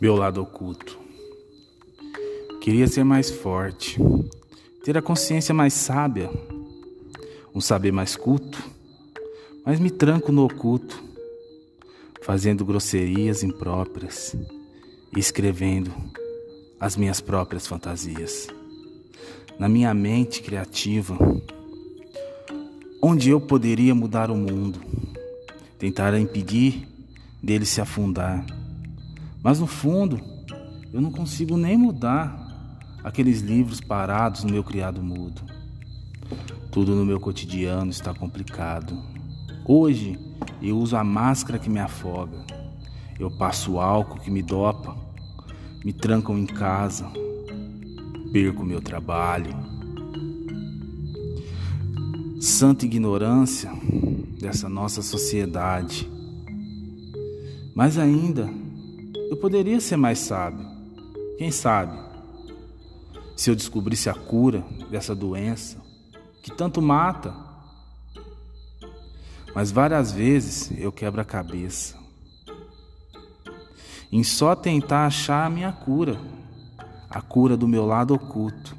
Meu lado oculto. Queria ser mais forte, ter a consciência mais sábia, um saber mais culto, mas me tranco no oculto, fazendo grosserias impróprias e escrevendo as minhas próprias fantasias. Na minha mente criativa, onde eu poderia mudar o mundo, tentar impedir dele se afundar mas no fundo, eu não consigo nem mudar aqueles livros parados no meu criado mudo. Tudo no meu cotidiano está complicado. Hoje eu uso a máscara que me afoga. Eu passo álcool que me dopa. Me trancam em casa. Perco meu trabalho. Santa ignorância dessa nossa sociedade. Mas ainda eu poderia ser mais sábio. Quem sabe? Se eu descobrisse a cura dessa doença que tanto mata. Mas várias vezes eu quebro a cabeça em só tentar achar a minha cura, a cura do meu lado oculto,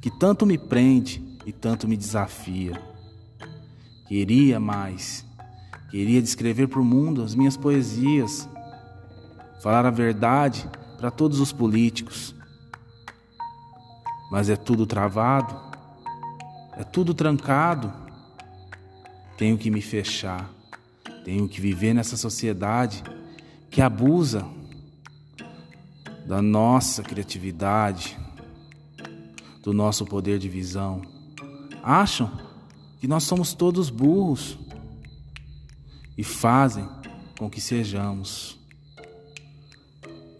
que tanto me prende e tanto me desafia. Queria mais, queria descrever para o mundo as minhas poesias, falar a verdade para todos os políticos. Mas é tudo travado, é tudo trancado. Tenho que me fechar, tenho que viver nessa sociedade que abusa da nossa criatividade, do nosso poder de visão. Acham que nós somos todos burros e fazem com que sejamos.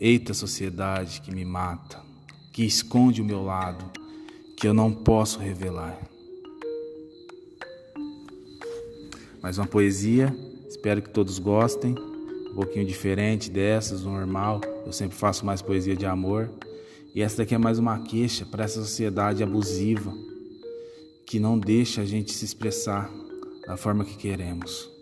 Eita sociedade que me mata, que esconde o meu lado, que eu não posso revelar. Mais uma poesia, espero que todos gostem. Um pouquinho diferente dessas, normal. Eu sempre faço mais poesia de amor. E essa daqui é mais uma queixa para essa sociedade abusiva que não deixa a gente se expressar da forma que queremos.